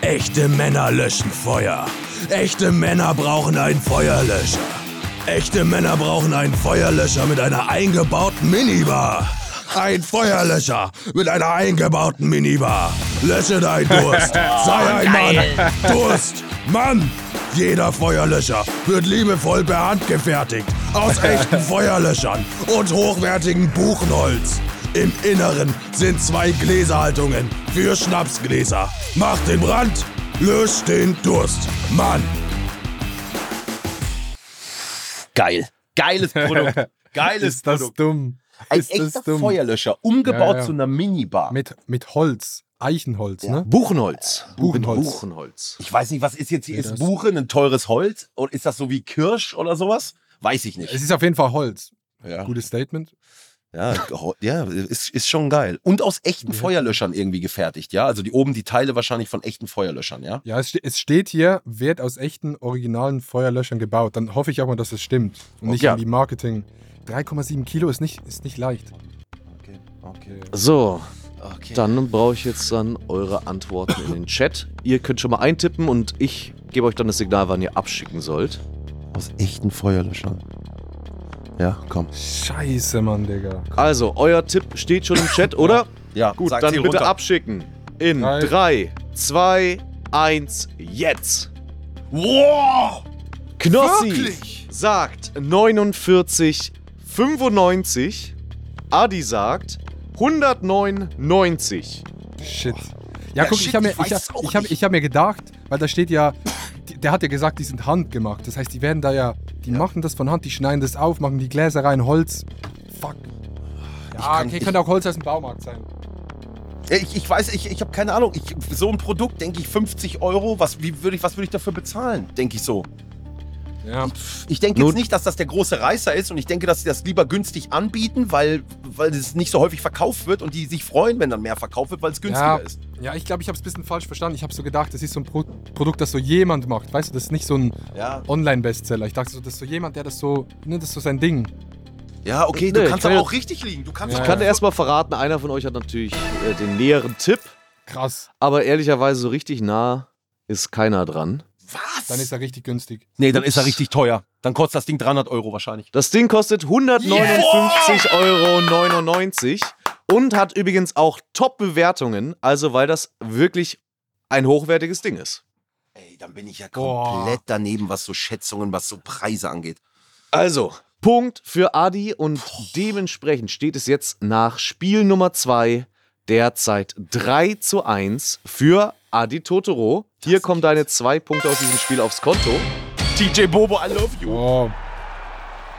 Echte Männer löschen Feuer. Echte Männer brauchen einen Feuerlöscher. Echte Männer brauchen einen Feuerlöscher mit einer eingebauten Minibar. Ein Feuerlöscher mit einer eingebauten Minibar. Lösche deinen Durst. Sei ein Mann. Durst. Mann. Jeder Feuerlöscher wird liebevoll per Hand gefertigt. Aus echten Feuerlöschern und hochwertigem Buchenholz. Im Inneren sind zwei Gläserhaltungen für Schnapsgläser. Mach den Brand, lösch den Durst. Mann. Geil. Geiles Produkt. Geiles Ist das Produkt. dumm? Ein ist echter? Feuerlöscher, umgebaut Ja, ja. zu einer Minibar. Mit, mit Holz. Eichenholz, ne? Buchenholz. Buchenholz. Buchenholz. Ich weiß nicht, was ist jetzt hier? Ja, Ist das- Buche ein teures Holz? Oder ist das so wie Kirsch oder sowas? Weiß ich nicht. Es ist auf jeden Fall Holz. Ja, Gutes Statement. ja, ja ist, ist schon geil. Und aus echten Ja. Feuerlöschern irgendwie gefertigt, ja? Also die oben die Teile wahrscheinlich von echten Feuerlöschern, ja? Ja, es, es steht hier, wird aus echten, originalen Feuerlöschern gebaut. Dann hoffe ich auch mal, dass es stimmt. Und nicht Ja. irgendwie Marketing. 3,7 Kilo ist nicht, ist nicht leicht. Okay, okay, So, okay. dann brauche ich jetzt dann eure Antworten in den Chat. Ihr könnt schon mal eintippen und ich gebe euch dann das Signal, wann ihr abschicken sollt. Aus echten Feuerlöschern. Ja, komm. Scheiße, Mann, Digga. Also, euer Tipp steht schon im Chat, oder? Ja, Gut, dann bitte runter. abschicken. In Drei. 3, 2, 1, jetzt. Wow! Knossi Wirklich? sagt 49, 95. Adi sagt 109,90. Shit. Ja, Ja, guck, shit, ich habe mir, ich hab, ich hab, ich hab mir gedacht, weil da steht ja, der hat ja gesagt, die sind handgemacht. Das heißt, die werden da ja, die machen das von Hand, die schneiden das auf, machen die Gläser rein, Holz. Fuck. Ja, kann- okay, ich- könnte auch Holz aus dem Baumarkt sein. Ja, Ich, ich weiß, ich, ich habe keine Ahnung. Ich, so ein Produkt, denke ich, 50 Euro. Was, wie würd ich, was würde ich dafür bezahlen? Denke ich so. Ja. Ich denke jetzt nicht, dass das der große Reißer ist und ich denke, dass sie das lieber günstig anbieten, weil, weil es nicht so häufig verkauft wird und die sich freuen, wenn dann mehr verkauft wird, weil es günstiger Ja, ist. ja, ich glaube, ich habe es ein bisschen falsch verstanden. Ich habe so gedacht, das ist so ein Pro Produkt, das so jemand macht. Weißt du, das ist nicht so ein Ja, Online-Bestseller. Ich dachte so, das ist so jemand, der das so, ne, das ist so sein Ding. ja okay, Nee, du ich kannst kann aber auch richtig liegen. Du kannst Ja, Ich kann dir erstmal verraten, einer von euch hat natürlich äh, den näheren Tipp, Krass. aber ehrlicherweise so richtig nah ist keiner dran. Was? Dann ist er richtig günstig. nee, dann ist er richtig teuer. Dann kostet das Ding 300 Euro wahrscheinlich. Das Ding kostet 159,99 Euro und hat übrigens auch Top-Bewertungen, also weil das wirklich ein hochwertiges Ding ist. Ey, dann bin ich ja Boah. komplett daneben, was so Schätzungen, was so Preise angeht. Also, Punkt für Adi und dementsprechend steht es jetzt nach Spiel Nummer 2 derzeit 3 zu 1 für Adi Totoro. Hier kommen deine zwei Punkte aus diesem Spiel aufs Konto. DJ Bobo, I love you. Oh,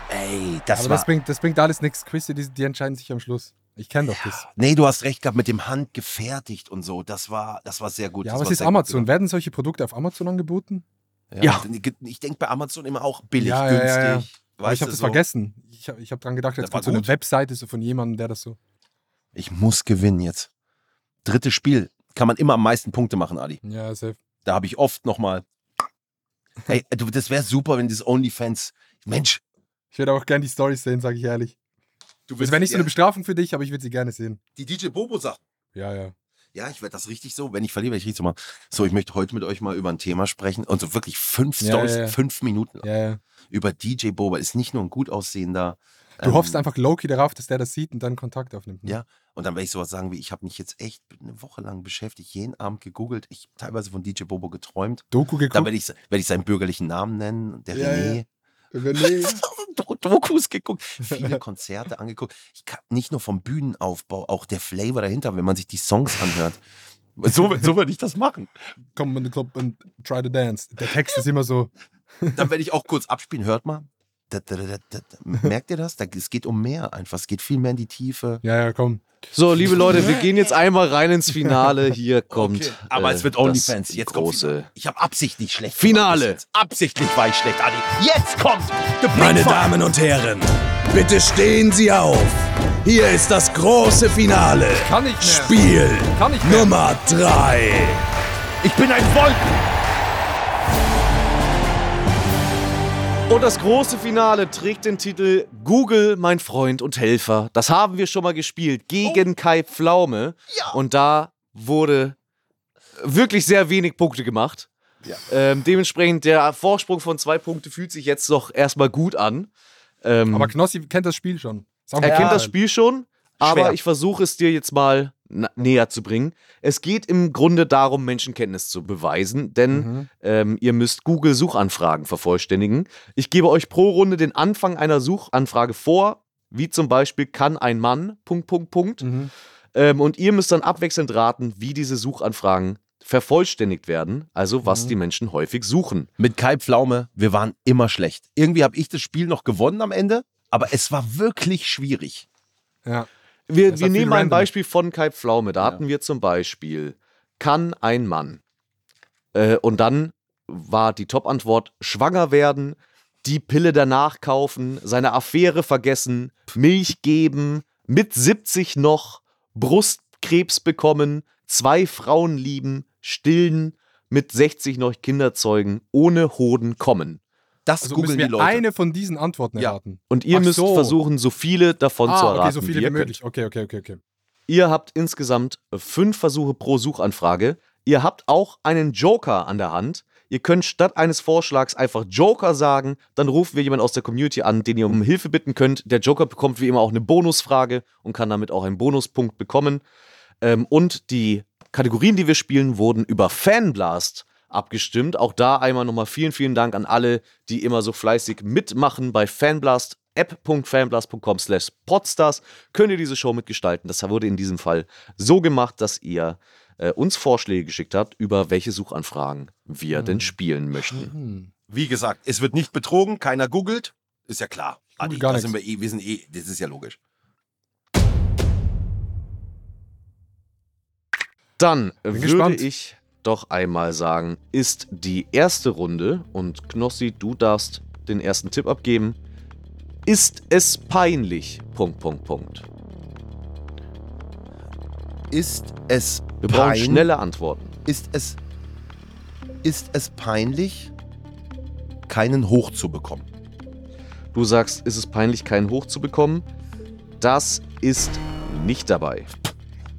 Ey, das aber war... das bringt, das bringt alles nichts. Quizze, die, die entscheiden sich am Schluss. Ich kenne doch das. nee, du hast recht gehabt, mit dem Hand gefertigt und so. Das war, das war sehr gut. Ja, das was war ist Amazon? Werden solche Produkte auf Amazon angeboten? Ja. Ich denke bei Amazon immer auch billig, Ja, ja, günstig. ja, ja. Aber ich habe das so. vergessen. Ich habe ich hab dran gedacht, jetzt war kommt so eine. Webseite so von jemandem, der das so. Ich muss gewinnen jetzt. Drittes Spiel. Kann man immer am meisten Punkte machen, Ali. Ja, safe. Da habe ich oft nochmal. Ey, du, das wäre super, wenn das OnlyFans. Mensch, Ich würde auch gerne die Storys sehen, sage ich ehrlich. du Das wäre nicht so eine Bestrafung für dich, aber ich würde sie gerne sehen. Die DJ Bobo Sachen. Ja, ja. Ja, ich werde das richtig so, wenn ich verliere, werde ich richtig so machen. So, ich möchte heute mit euch mal über ein Thema sprechen und so wirklich fünf Ja, Stories, ja, ja. fünf Minuten lang. ja, ja. über DJ Boba. Ist nicht nur ein gut aussehender. Du ähm, hoffst einfach Loki darauf, dass der das sieht und dann Kontakt aufnimmt. ne? Ja, und dann werde ich sowas sagen wie, ich habe mich jetzt echt eine Woche lang beschäftigt, jeden Abend gegoogelt, ich teilweise von DJ Bobo geträumt. Doku Dann geguckt. werde ich, werd ich seinen bürgerlichen Namen nennen, der Ja, René. René. Do- Dokus geguckt, viele Konzerte angeguckt. Ich kann nicht nur vom Bühnenaufbau, auch der Flavor dahinter, wenn man sich die Songs anhört. So, so würde ich das machen. Komm in den Club und try to dance. Der Text ist immer so. Dann werde ich auch kurz abspielen. Hört mal. Da, da, da, da, da. Merkt ihr das? Da, es geht um mehr einfach. Es geht viel mehr in die Tiefe. Ja, ja, komm. So, liebe Leute, wir gehen jetzt einmal rein ins Finale. Hier kommt. Aber äh, es wird das OnlyFans. Jetzt kommt große. Finale. Ich habe absichtlich schlecht Finale. Absichtlich war ich schlecht, Adi. Jetzt kommt Meine. Damen und Herren, bitte stehen Sie auf. Hier ist das große Finale. Kann ich mehr. Spiel Kann ich mehr. Nummer 3. Ich bin ein Wolken. Und das große Finale trägt den Titel Google, mein Freund und Helfer. Das haben wir schon mal gespielt gegen Kai Pflaume. Und da wurde wirklich sehr wenig Punkte gemacht. Ähm, dementsprechend der Vorsprung von zwei Punkten fühlt sich jetzt doch erstmal gut an. Ähm, Aber Knossi kennt das Spiel schon. Er kennt das Spiel schon, aber Schwer. ich versuche es dir jetzt mal näher zu bringen. Es geht im Grunde darum, Menschenkenntnis zu beweisen, denn Mhm. ähm, ihr müsst Google-Suchanfragen vervollständigen. Ich gebe euch pro Runde den Anfang einer Suchanfrage vor, wie zum Beispiel kann ein Mann, Punkt, Punkt, Punkt. Mhm. Ähm, und ihr müsst dann abwechselnd raten, wie diese Suchanfragen vervollständigt werden, also Mhm. was die Menschen häufig suchen. Mit Kai Pflaume, wir waren immer schlecht. Irgendwie habe ich das Spiel noch gewonnen am Ende, aber es war wirklich schwierig. Ja. Wir, wir nehmen ein. Beispiel von Kai Pflaume. Da hatten wir zum Beispiel, kann ein Mann. Äh, und dann war die Top-Antwort, schwanger werden, die Pille danach kaufen, seine Affäre vergessen, Milch geben, mit 70 noch, Brustkrebs bekommen, zwei Frauen lieben, stillen, mit 60 noch Kinder zeugen, ohne Hoden kommen. Das Also googeln die Leute. eine von diesen Antworten Ja. erraten. Und ihr Ach müsst so. versuchen, so viele davon zu Ah, erraten. okay, so viele ihr wie könnt. möglich. Okay, okay, okay, okay. Ihr habt insgesamt fünf Versuche pro Suchanfrage. Ihr habt auch einen Joker an der Hand. Ihr könnt statt eines Vorschlags einfach Joker sagen. Dann rufen wir jemanden aus der Community an, den ihr um Hilfe bitten könnt. Der Joker bekommt wie immer auch eine Bonusfrage und kann damit auch einen Bonuspunkt bekommen. Ähm, und die Kategorien, die wir spielen, wurden über Fanblast abgestimmt. Auch da einmal nochmal vielen, vielen Dank an alle, die immer so fleißig mitmachen bei Fanblast. app.fanblast.com slash podstars könnt ihr diese Show mitgestalten. Das wurde in diesem Fall so gemacht, dass ihr äh, uns Vorschläge geschickt habt, über welche Suchanfragen wir denn spielen möchten. Hm. Wie gesagt, es wird nicht betrogen, keiner googelt. Ist ja klar. Adi, gar da sind wir eh, wir sind eh, das ist ja logisch. Dann würde gespannt. ich doch einmal sagen, ist die erste Runde und Knossi, du darfst den ersten Tipp abgeben. Ist es peinlich? Punkt, Punkt, Punkt. Ist es Wir brauchen schnelle Antworten. Ist es ist es peinlich, keinen hoch zu bekommen? Du sagst, ist es peinlich, keinen hoch zu bekommen? Das ist nicht dabei.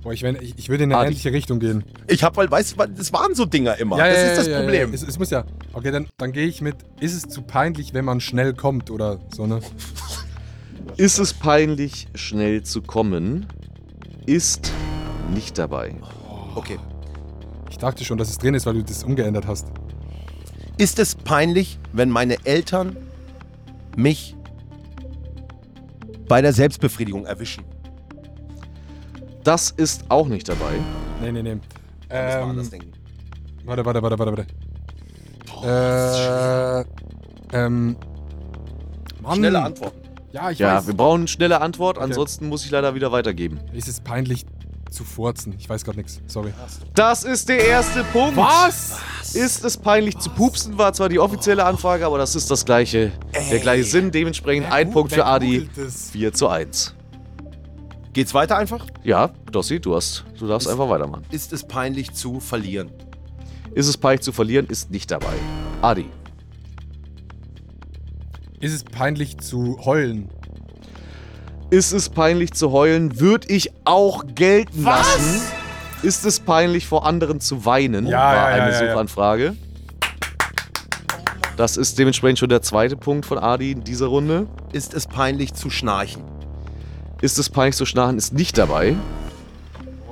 Boah, ich, wenn, ich, ich würde in eine Adi. ähnliche Richtung gehen. Ich hab, weil, weißt du, das waren so Dinger immer. das ist das Problem. Es, es muss ja. Okay, dann, dann gehe ich mit. Ist es zu peinlich, wenn man schnell kommt oder so, ne? Ist es peinlich, schnell zu kommen? Ist nicht dabei. Okay. Ich dachte schon, dass es drin ist, weil du das umgeändert hast. Ist es peinlich, wenn meine Eltern mich bei der Selbstbefriedigung erwischen? Das ist auch nicht dabei. Nee, nee, nee. Ähm, anders denken. warte, warte, warte, warte, warte. Äh, ähm. Mann. Schnelle Antworten. Ja, ich Ja, weiß. wir brauchen eine schnelle Antwort, Okay. ansonsten muss ich leider wieder weitergeben. Ist es peinlich zu furzen? Ich weiß gerade nichts. Sorry. Das ist der erste Punkt. Was? Ist es peinlich zu pupsen? War zwar die offizielle Anfrage, aber das ist das gleiche, der gleiche Sinn. Dementsprechend ein Punkt für Adi. 4 zu 1. Geht's weiter einfach? Ja, Dossi, du hast, du darfst Ist- einfach weitermachen. Ist es peinlich zu verlieren? Ist es peinlich zu verlieren? Ist nicht dabei. Adi. Ist es peinlich zu heulen? Ist es peinlich zu heulen? Würde ich auch gelten lassen. Ist es peinlich vor anderen zu weinen? Ja, war ja, ja, eine ja, ja. Suchanfrage. Das ist dementsprechend schon der zweite Punkt von Adi in dieser Runde. Ist es peinlich zu schnarchen? Ist es peinlich zu schnarchen? Ist nicht dabei.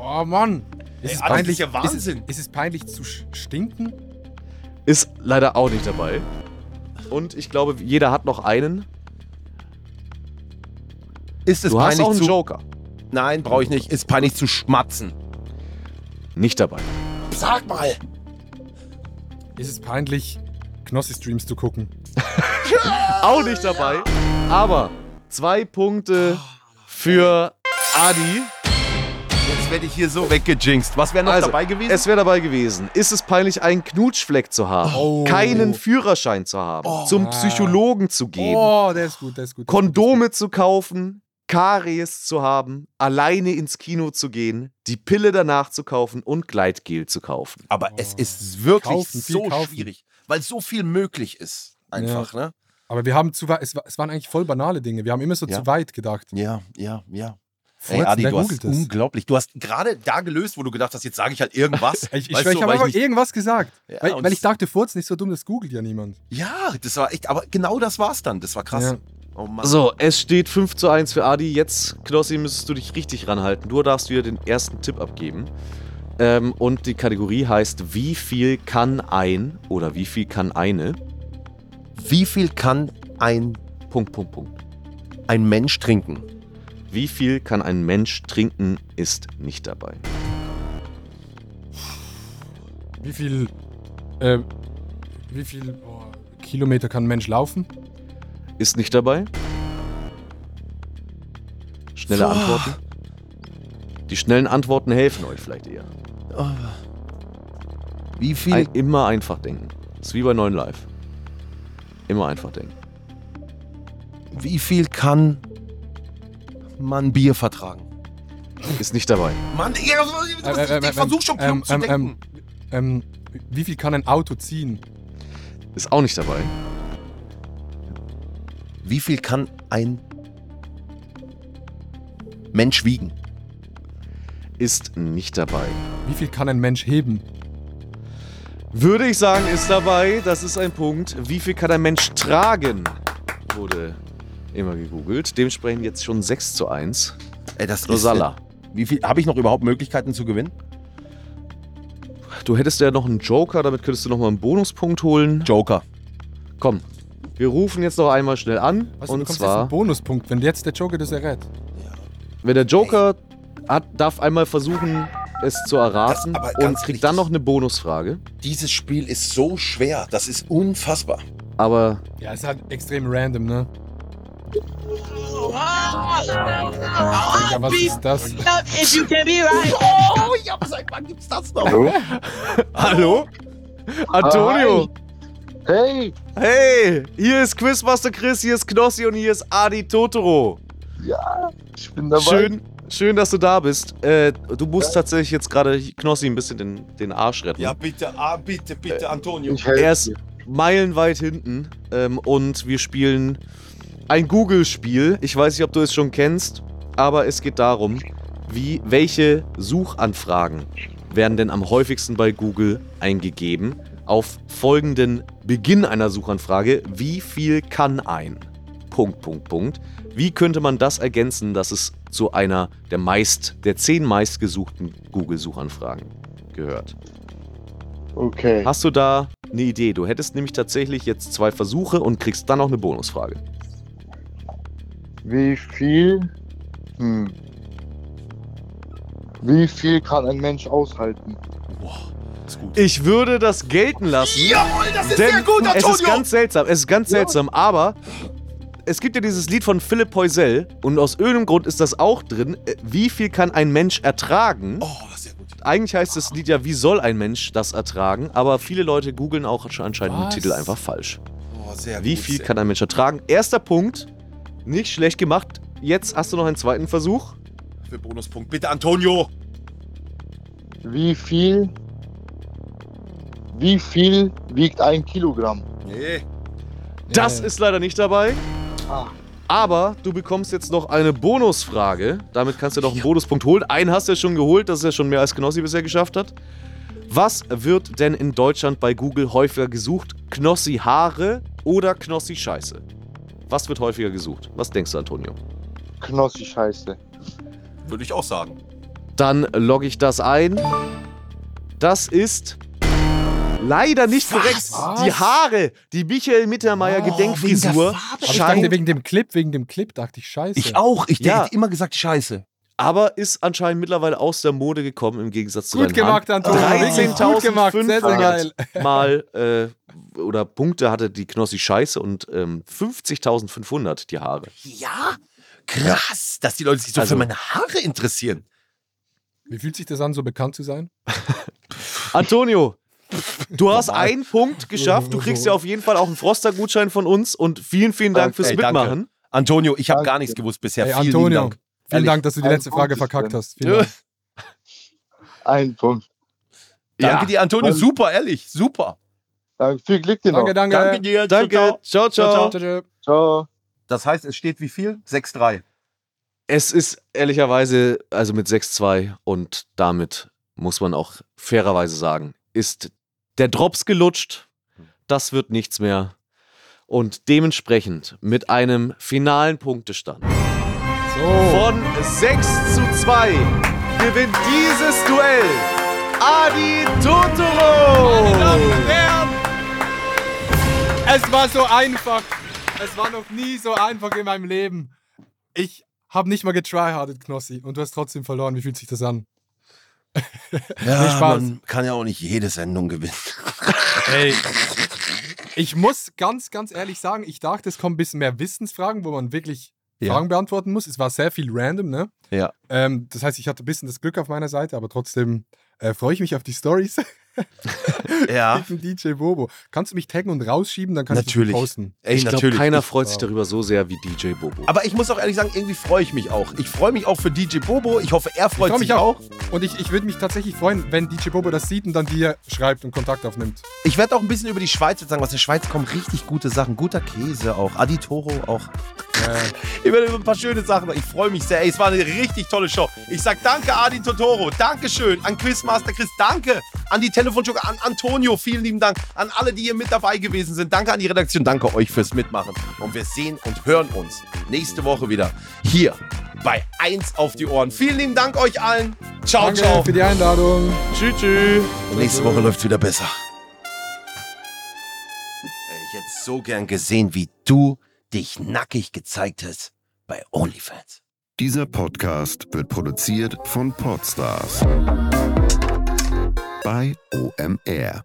Oh Mann. Ist Ey, es peinlich, ist Wahnsinn. Ist es, ist es peinlich zu stinken? Ist leider auch nicht dabei. Und ich glaube, jeder hat noch einen. Ist es Du hast peinlich auch einen zu. Joker. Nein, brauche ich nicht. Ist peinlich zu schmatzen? Nicht dabei. Sag mal. Ist es peinlich, Knossi-Streams zu gucken? Auch nicht dabei. Aber zwei Punkte für Adi. Jetzt werde ich hier so weggejinxt. Was wäre noch Also, dabei gewesen? Es wäre dabei gewesen. Ist es peinlich, einen Knutschfleck zu haben? Oh. Keinen Führerschein zu haben? zum Psychologen zu gehen? Oh, der ist gut, der ist gut. Kondome zu kaufen? Karies zu haben? Alleine ins Kino zu gehen? Die Pille danach zu kaufen und Gleitgel zu kaufen? Aber es ist wirklich Kaufen, so kaufen. schwierig, weil so viel möglich ist. Einfach, ne? Aber wir haben zu weit, es, es waren eigentlich voll banale Dinge. Wir haben immer so Ja. zu weit gedacht. Ja, ja, ja. Ey, Adi, du hast das? unglaublich. Du hast gerade da gelöst, wo du gedacht hast, jetzt sage ich halt irgendwas. Ich, ich, ich habe einfach nicht- irgendwas gesagt. Ja, weil, weil ich dachte, Furzen ist so dumm, das googelt ja niemand. Ja, das war echt, aber genau das war's dann. Das war krass. Ja. Oh Mann. So, es steht 5 zu 1 für Adi. Jetzt, Knossi, müsstest du dich richtig ranhalten. Du darfst wieder den ersten Tipp abgeben. Ähm, und die Kategorie heißt, wie viel kann ein oder wie viel kann eine Wie viel kann ein, Punkt, Punkt, Punkt. ein Mensch trinken? Wie viel kann ein Mensch trinken, ist nicht dabei. Wie viel, äh, wie viel boah, Kilometer kann ein Mensch laufen? Ist nicht dabei. Schnelle Antworten. Die schnellen Antworten helfen euch vielleicht eher. Wie viel, Ein, immer einfach denken. ist wie bei 9 Live. Immer einfach denken. wie viel kann man Bier vertragen? Ist nicht dabei. Mann, ich, Äh, äh, äh, ich versuch schon klug ähm, zu ähm, denken. Ähm, wie viel kann ein Auto ziehen? Ist auch nicht dabei. Wie viel kann ein Mensch wiegen? Ist nicht dabei. Wie viel kann ein Mensch heben? Würde ich sagen, ist dabei. Das ist ein Punkt. Wie viel kann ein Mensch tragen? Wurde immer gegoogelt. Dementsprechend jetzt schon 6 zu 1. Ey, das Rosalla. Ist, wie viel habe ich noch überhaupt Möglichkeiten zu gewinnen? Du hättest ja noch einen Joker, damit könntest du noch mal einen Bonuspunkt holen. Joker. Komm, wir rufen jetzt noch einmal schnell an. Was, du und jetzt zwar, einen Bonuspunkt, wenn jetzt der Joker das errät. wenn der Joker hat, darf einmal versuchen, es zu erraten Das- und kriegt dann noch eine Bonusfrage. Dieses Spiel ist so schwer. Das ist unfassbar. Aber Ja, ist halt extrem random, ne? Ja, was ist das? If you can be right. Oh, ja, seit wann gibt's das noch? Hallo? Antonio! Hey, Hey, hier ist Quizmaster Chris, hier ist Knossi und hier ist Adi Totoro. ja, ich bin dabei. Schön, schön, dass du da bist. Äh, du musst tatsächlich jetzt gerade Knossi ein bisschen den, den Arsch retten. Ja, bitte, ah, bitte, bitte, Antonio. Ich helfe Er ist dir. meilenweit hinten ähm, und wir spielen ein Google-Spiel. Ich weiß nicht, ob du es schon kennst, aber es geht darum, wie welche Suchanfragen werden denn am häufigsten bei Google eingegeben? Auf folgenden Beginn einer Suchanfrage, wie viel kann ein? Punkt, Punkt, Punkt. Wie könnte man das ergänzen, dass es zu einer der meist, der zehn meistgesuchten Google-Suchanfragen gehört? Okay. Hast du da eine Idee? Du hättest nämlich tatsächlich jetzt zwei Versuche und kriegst dann noch eine Bonusfrage. Wie viel. Hm. Wie viel kann ein Mensch aushalten? Ist gut. Ich würde das gelten lassen. Jawohl, das ist denn sehr gut, Es ist Antonio! ganz seltsam, es ist ganz seltsam, aber es gibt ja dieses Lied von Philipp Poisel und aus irgendeinem Grund ist das auch drin. Äh, Wie viel kann ein Mensch ertragen? Oh, sehr gut. Eigentlich heißt das Lied ja, wie soll ein Mensch das ertragen? Aber viele Leute googeln auch schon anscheinend den Was? Titel einfach falsch. Oh, sehr Wie gut, viel sehr kann ein Mensch ertragen? Erster Punkt, nicht schlecht gemacht. Jetzt hast du noch einen zweiten Versuch. Für Bonuspunkt. Bitte, Antonio. Wie viel. Wie viel wiegt ein Kilogramm? Nee. Das Ja. ist leider nicht dabei. Aber du bekommst jetzt noch eine Bonusfrage. Damit kannst du noch einen Bonuspunkt holen. Einen hast du ja schon geholt, das ist ja schon mehr als Knossi bisher geschafft hat. Was wird denn in Deutschland bei Google häufiger gesucht? Knossi Haare oder Knossi Scheiße? Was wird häufiger gesucht? Was denkst du, Antonio? Knossi Scheiße. Würde ich auch sagen. Dann logge ich das ein. Das ist leider nicht korrekt. Was? Die Haare, die Michael Mittermeier Oh, Gedenkfrisur ich dachte, wegen dem Clip, wegen dem Clip dachte ich scheiße. Ich auch. Ich Ja. hätte immer gesagt, Scheiße. aber ist anscheinend mittlerweile aus der Mode gekommen im Gegensatz zu Gut gemacht. Antonio. Wirklich gut gemacht. Sehr, sehr geil. 13.500 Mal äh, oder Punkte hatte die Knossi Scheiße und ähm, 50.500 die Haare. Ja? Krass, dass die Leute sich so Also- für meine Haare interessieren. Wie fühlt sich das an, so bekannt zu sein? Antonio, du hast einen Punkt geschafft. Du kriegst ja auf jeden Fall auch einen Froster-Gutschein von uns und vielen, vielen Dank fürs Ey, danke. Mitmachen. Antonio, ich habe Danke. gar nichts gewusst bisher. Hey, Vielen Antonio, Dank. vielen Ehrlich. Dank, dass du die Ein letzte Frage Punkt ist verkackt hast. Vielen Dank. Ein Punkt. Danke Ja. dir, Antonio. Super, ehrlich. Super. Danke. Viel Glück dir noch. Danke, danke. Danke dir. Danke. Ciao, ciao. Ciao, Ciao, ciao. Ciao. Das heißt, es steht wie viel? 6-3. Es ist ehrlicherweise, also mit 6-2 und damit muss man auch fairerweise sagen, ist der Drops gelutscht. Das wird nichts mehr. Und dementsprechend mit einem finalen Punktestand So. von 6 zu 2 gewinnt dieses Duell Adi Totoro. Meine Damen und Herren, es war so einfach. Es war noch nie so einfach in meinem Leben. Ich habe nicht mal getryhardet, Knossi, und du hast trotzdem verloren. Wie fühlt sich das an? Ja, man kann ja auch nicht jede Sendung gewinnen. Hey. Ich muss ganz, ganz ehrlich sagen, ich dachte, es kommen ein bisschen mehr Wissensfragen, wo man wirklich Ja. Fragen beantworten muss. Es war sehr viel random, ne? Ja. Ähm, das heißt, ich hatte ein bisschen das Glück auf meiner Seite, aber trotzdem äh, freue ich mich auf die Stories Ja. mit dem DJ Bobo. Kannst du mich taggen und rausschieben, dann kann Natürlich. ich das posten. Ey, Ich glaube, natürlich. keiner Ich- freut sich darüber so sehr wie DJ Bobo. Aber ich muss auch ehrlich sagen, irgendwie freue ich mich auch. Ich freue mich auch für DJ Bobo. Ich hoffe, er freut freu sich mich auch. auch. Und ich, ich würde mich tatsächlich freuen, wenn DJ Bobo das sieht und dann dir schreibt und Kontakt aufnimmt. Ich werde auch ein bisschen über die Schweiz jetzt sagen. Aus der Schweiz kommen richtig gute Sachen. Guter Käse auch. Aditoro auch. Äh, Ich werde über ein paar schöne Sachen. Ich freue mich sehr. Ey, es war eine richtig tolle Show. Ich sag danke Adi Totoro, Dankeschön an Quizmaster Chris, danke an die Telefonjoker, an Antonio, vielen lieben Dank an alle, die hier mit dabei gewesen sind. Danke an die Redaktion, danke euch fürs Mitmachen. Und wir sehen und hören uns nächste Woche wieder hier bei 1 auf die Ohren. Vielen lieben Dank euch allen. Ciao, danke ciao. für die Einladung. Tschüss, tschüss. Und nächste Woche läuft wieder besser. Ich hätte so gern gesehen, wie du dich nackig gezeigt hast bei OnlyFans. Dieser Podcast wird produziert von Podstars bei OMR.